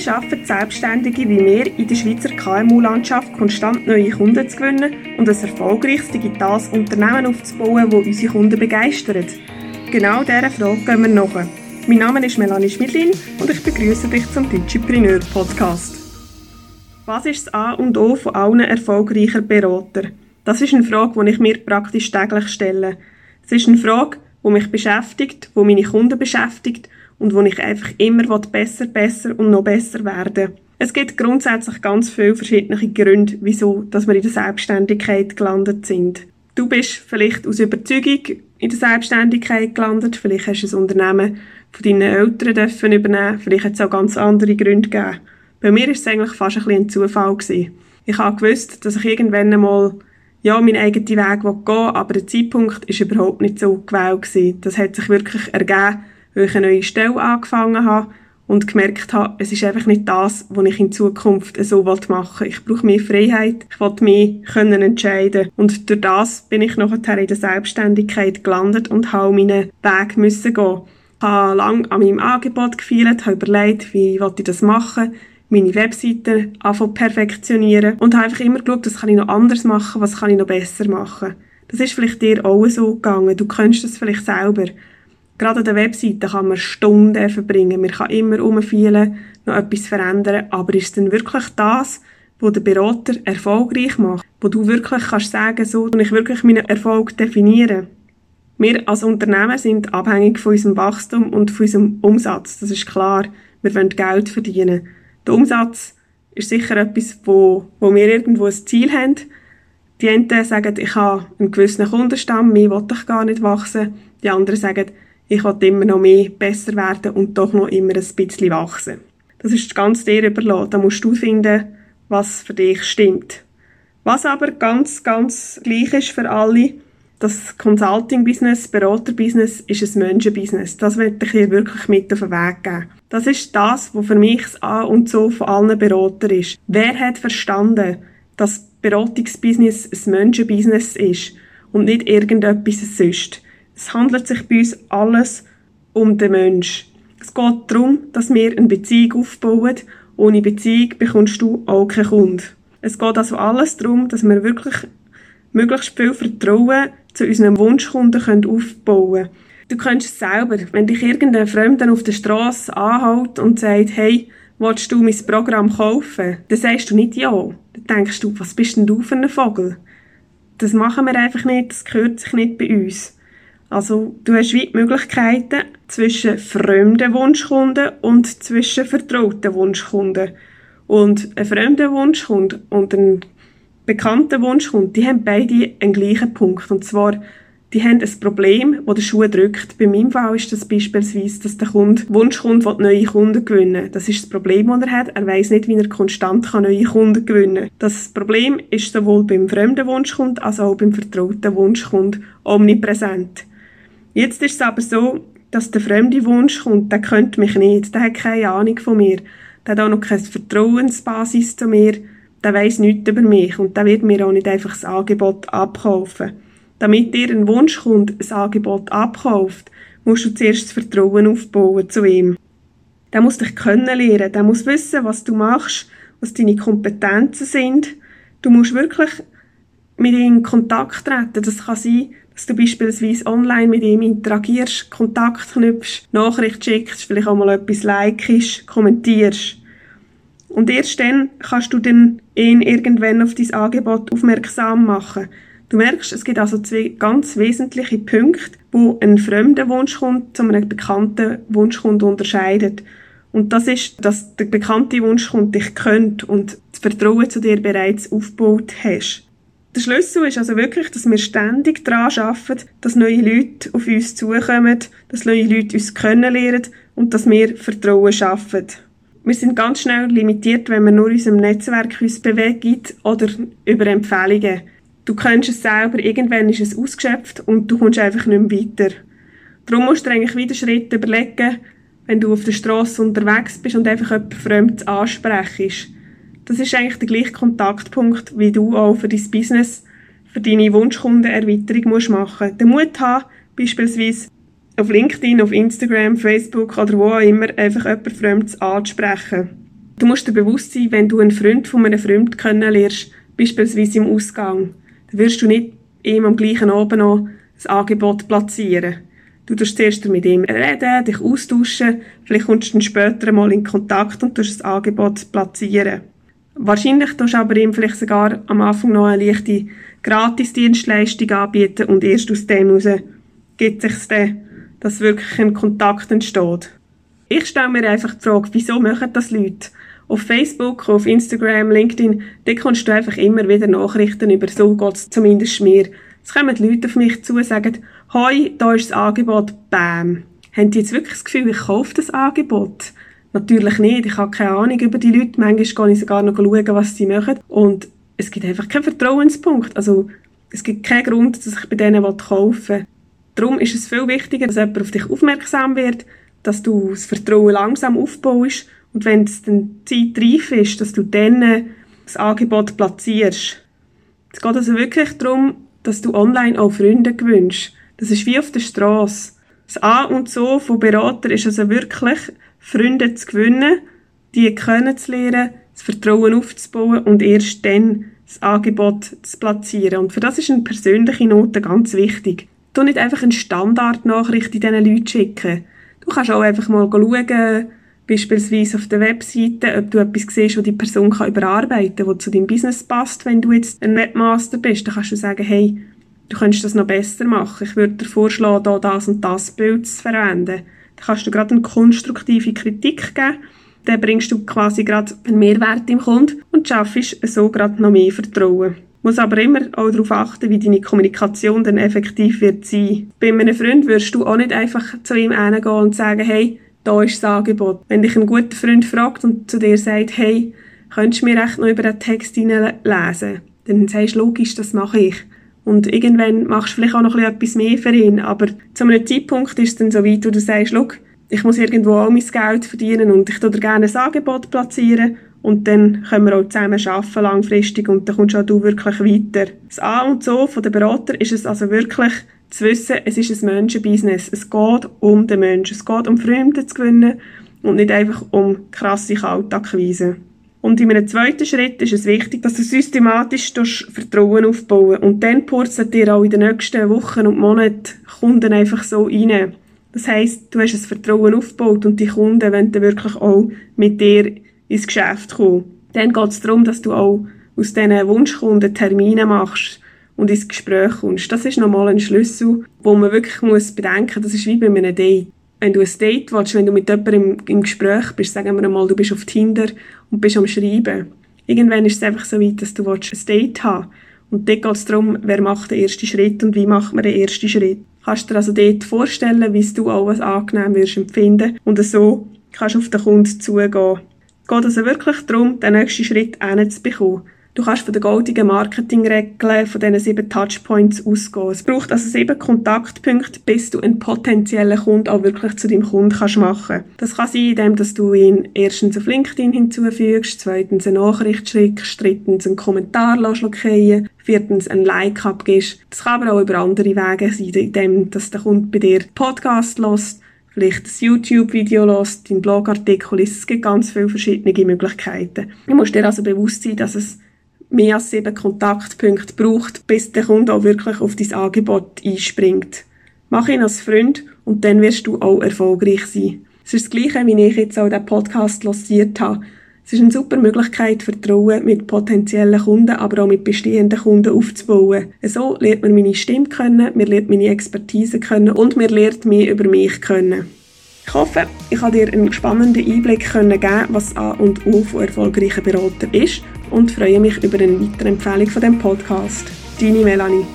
Wie schaffen Selbstständige wie wir in der Schweizer KMU-Landschaft konstant neue Kunden zu gewinnen und ein erfolgreiches digitales Unternehmen aufzubauen, das unsere Kunden begeistert? Genau dieser Frage gehen wir nach. Mein Name ist Melanie Schmidlin und ich begrüße dich zum Digipreneur Podcast. Was ist das A und O von allen erfolgreichen Beratern? Das ist eine Frage, die ich mir praktisch täglich stelle. Es ist eine Frage, die mich beschäftigt, die meine Kunden beschäftigt und wo ich einfach immer besser, besser und noch besser werden Es gibt grundsätzlich ganz viele verschiedene Gründe, wieso dass wir in der Selbstständigkeit gelandet sind. Du bist vielleicht aus Überzeugung in der Selbstständigkeit gelandet, vielleicht hast du ein Unternehmen von deinen Eltern dürfen übernehmen, vielleicht hat es auch ganz andere Gründe gegeben. Bei mir war es eigentlich fast ein, ein Zufall. Gewesen. Ich habe gewusst, dass ich irgendwann einmal ja, meinen eigenen Weg gehen will, aber der Zeitpunkt war überhaupt nicht so gewählt. Gewesen. Das hat sich wirklich ergeben, weil ich eine neue Stelle angefangen habe und gemerkt habe, es ist einfach nicht das, was ich in Zukunft so machen will. Ich brauche mehr Freiheit, ich will mich können entscheiden Und durch das bin ich nachher in der Selbstständigkeit gelandet und habe meinen Weg müssen gehen. Ich habe lange an meinem Angebot gefeiert, habe überlegt, wie ich das machen meine Webseite anfangen perfektionieren und habe einfach immer geschaut, was kann ich noch anders machen, was kann ich noch besser machen. Das ist vielleicht dir auch so gegangen. Du kennst das vielleicht selber. Gerade an der Webseite kann man Stunden verbringen. Man kann immer umfielen, noch etwas verändern. Aber ist es denn wirklich das, was der Berater erfolgreich macht? Wo du wirklich kannst sagen, so und ich wirklich meinen Erfolg definieren? Wir als Unternehmen sind abhängig von unserem Wachstum und von unserem Umsatz. Das ist klar. Wir wollen Geld verdienen. Der Umsatz ist sicher etwas, wo, wo wir irgendwo ein Ziel haben. Die einen sagen, ich habe einen gewissen Kundenstamm, mehr will ich gar nicht wachsen. Die anderen sagen, ich will immer noch mehr besser werden und doch noch immer ein bisschen wachsen. Das ist ganz dir überlassen. Da musst du finden, was für dich stimmt. Was aber ganz, ganz gleich ist für alle, das Consulting-Business, Berater-Business ist ein Menschen-Business. Das möchte ich dir wirklich mit auf den Weg geben. Das ist das, was für mich das A und so von allen Beratern ist. Wer hat verstanden, dass Beratungsbusiness ein Menschen-Business ist und nicht irgendetwas sonst? Es handelt sich bei uns alles um den Mensch. Es geht darum, dass wir eine Beziehung aufbauen. Ohne Beziehung bekommst du auch keinen Kunden. Es geht also alles darum, dass wir wirklich möglichst viel Vertrauen zu unseren Wunschkunden aufbauen können. Du kennst es selber, wenn dich irgendein Fremder auf der Straße anhält und sagt, hey, willst du mein Programm kaufen? Dann sagst du nicht ja. Dann denkst du, was bist denn du für ein Vogel? Das machen wir einfach nicht, das gehört sich nicht bei uns. Also du hast weit Möglichkeiten zwischen fremden Wunschkunden und zwischen vertrauten Wunschkunden. Und ein fremder Wunschkunde und ein bekannter Wunschkunde, die haben beide einen gleichen Punkt. Und zwar, die haben ein Problem, wo der Schuh drückt. Bei meinem Fall ist das beispielsweise, dass der Kunde, Wunschkunde neue Kunden gewinnen Das ist das Problem, das er hat. Er weiß nicht, wie er konstant neue Kunden gewinnen kann. Das Problem ist sowohl beim fremden Wunschkunden als auch beim vertrauten Wunschkunden omnipräsent. Jetzt ist es aber so, dass der fremde Wunsch kommt, der kennt mich nicht, der hat keine Ahnung von mir, der hat auch noch keine Vertrauensbasis zu mir, der weiß nichts über mich und der wird mir auch nicht einfach das Angebot abkaufen. Damit dir ein Wunschkunde ein Angebot abkauft, musst du zuerst das Vertrauen aufbauen zu ihm. Der muss dich kennenlernen, der muss wissen, was du machst, was deine Kompetenzen sind. Du musst wirklich mit ihm in Kontakt treten. Das kann sein, dass du beispielsweise online mit ihm interagierst, Kontakt knüpfst, Nachricht schickst, vielleicht auch mal etwas likest, kommentierst. Und erst dann kannst du dann ihn irgendwann auf dein Angebot aufmerksam machen. Du merkst, es gibt also zwei ganz wesentliche Punkte, wo ein fremder Wunschkunde zu einem bekannten Wunschkunde unterscheidet. Und das ist, dass der bekannte Wunschkunde dich kennt und das Vertrauen zu dir bereits aufgebaut hast. Der Schlüssel ist also wirklich, dass wir ständig daran arbeiten, dass neue Leute auf uns zukommen, dass neue Leute uns kennenlernen und dass wir Vertrauen schaffen. Wir sind ganz schnell limitiert, wenn wir nur unserem Netzwerk uns bewegen oder über Empfehlungen. Du kennst es selber, irgendwann ist es ausgeschöpft und du kommst einfach nicht mehr weiter. Darum musst du eigentlich wieder Schritt überlegen, wenn du auf der Straße unterwegs bist und einfach jemand Fremdes ansprechst das ist eigentlich der gleiche Kontaktpunkt, wie du auch für dein Business, für deine Wunschkundenerweiterung musst machen. Den Mut haben, beispielsweise auf LinkedIn, auf Instagram, Facebook oder wo auch immer, einfach jemand Fremdes anzusprechen. Du musst dir bewusst sein, wenn du einen Freund von einem Freund kennenlernst, beispielsweise im Ausgang, dann wirst du nicht ihm am gleichen Abend noch ein Angebot platzieren. Du tust zuerst mit ihm reden, dich austauschen, vielleicht kommst du dann später mal in Kontakt und tust ein Angebot platzieren. Wahrscheinlich tust du aber ihm vielleicht sogar am Anfang noch eine leichte Gratisdienstleistung anbieten und erst aus dem heraus gibt es sich dann, dass wirklich ein Kontakt entsteht. Ich stelle mir einfach die Frage, wieso machen das Leute? Auf Facebook, auf Instagram, LinkedIn, da kommst du einfach immer wieder Nachrichten über so geht's zumindest mir. Es kommen Leute auf mich zu und sagen, hoi, da ist das Angebot, bam. Haben die jetzt wirklich das Gefühl, ich kaufe das Angebot? Natürlich nicht. Ich habe keine Ahnung über die Leute. Manchmal gehe ich sogar noch schauen, was sie machen. Und es gibt einfach keinen Vertrauenspunkt. Also, es gibt keinen Grund, dass ich bei denen kaufen will. Darum ist es viel wichtiger, dass jemand auf dich aufmerksam wird, dass du das Vertrauen langsam aufbaust und wenn es dann Zeit reif ist, dass du dann das Angebot platzierst. Es geht also wirklich darum, dass du online auch Freunde gewünscht. Das ist wie auf der Straße. Das A und so von Berater ist also wirklich, Freunde zu gewinnen, die kennenzulernen, das Vertrauen aufzubauen und erst dann das Angebot zu platzieren. Und für das ist eine persönliche Note ganz wichtig. Du nicht einfach eine Standardnachricht in diesen Leuten schicken. Du kannst auch einfach mal schauen, beispielsweise auf der Webseite, ob du etwas siehst, was die Person kann überarbeiten kann, was zu deinem Business passt. Wenn du jetzt ein Webmaster bist, dann kannst du sagen, hey, du könntest das noch besser machen. Ich würde dir vorschlagen, da das und das Bild zu verwenden. Kannst du gerade eine konstruktive Kritik geben. Dann bringst du quasi gerade einen Mehrwert im Kunden und schaffst so gerade noch mehr Vertrauen. Du musst aber immer auch darauf achten, wie deine Kommunikation dann effektiv wird sein. Bei einem Freund wirst du auch nicht einfach zu ihm hingehen und sagen, hey, da ist das Angebot. Wenn dich ein guter Freund fragt und zu dir sagt, hey, könntest du mir echt noch über den Text lesen? Dann sagst du, logisch, das mache ich. Und irgendwann machst du vielleicht auch noch etwas mehr für ihn. Aber zu einem Zeitpunkt ist es dann so weit, wo du sagst, schau, ich muss irgendwo auch mein Geld verdienen und ich tue dir gerne ein Angebot platzieren und dann können wir auch zusammen arbeiten langfristig und dann kommst auch du wirklich weiter. Das A und so von den Berater ist es also wirklich zu wissen, es ist ein Menschenbusiness. Es geht um den Menschen. Es geht um Fremde zu gewinnen und nicht einfach um krasse Kaltakquise. Und in einem zweiten Schritt ist es wichtig, dass du systematisch Vertrauen aufbauen und dann purzelt dir auch in den nächsten Wochen und Monaten Kunden einfach so rein. Das heisst, du hast ein Vertrauen aufgebaut und die Kunden wollen dann wirklich auch mit dir ins Geschäft kommen. Dann geht es darum, dass du auch aus diesen Wunschkunden Termine machst und ins Gespräch kommst. Das ist nochmal ein Schlüssel, wo man wirklich muss bedenken, das ist wie bei einem Date. Wenn du ein Date willst, wenn du mit jemandem im, im Gespräch bist, sagen wir mal, du bist auf Tinder und bist am Schreiben. Irgendwann ist es einfach so weit, dass du ein Date haben Und dort geht es darum, wer macht den ersten Schritt und wie macht man den ersten Schritt. Kannst du dir also dort vorstellen, wie du auch was angenehm wirst empfinden und so kannst du auf den Kunden zugehen. Geht also wirklich darum, den nächsten Schritt hinzubekommen. Du kannst von den goldigen Marketingregeln von diesen sieben Touchpoints ausgehen. Es braucht also sieben Kontaktpunkte, bis du einen potenziellen Kunden auch wirklich zu deinem Kunden kannst machen Das kann sein, indem dass du ihn erstens auf LinkedIn hinzufügst, zweitens eine Nachricht schickst, drittens einen Kommentar lockieren, viertens ein Like abgibst. Das kann aber auch über andere Wege sein, indem dass der Kunde bei dir Podcast lost vielleicht ein YouTube-Video lässt, deinen Blogartikel liest. Es gibt ganz viele verschiedene Möglichkeiten. Du musst dir also bewusst sein, dass es mehr als sieben Kontaktpunkte braucht, bis der Kunde auch wirklich auf dein Angebot einspringt. Mach ihn als Freund und dann wirst du auch erfolgreich sein. Es ist das Gleiche, wie ich jetzt auch den Podcast lanciert habe. Es ist eine super Möglichkeit, Vertrauen mit potenziellen Kunden, aber auch mit bestehenden Kunden aufzubauen. So lernt man meine Stimme kennen, man lernt meine Expertise kennen und man lernt mehr über mich kennen. Ich hoffe, ich konnte dir einen spannenden Einblick geben, was A und O von erfolgreichen Beratern ist und freue mich über eine weitere Empfehlung von dem Podcast. Deine Melanie.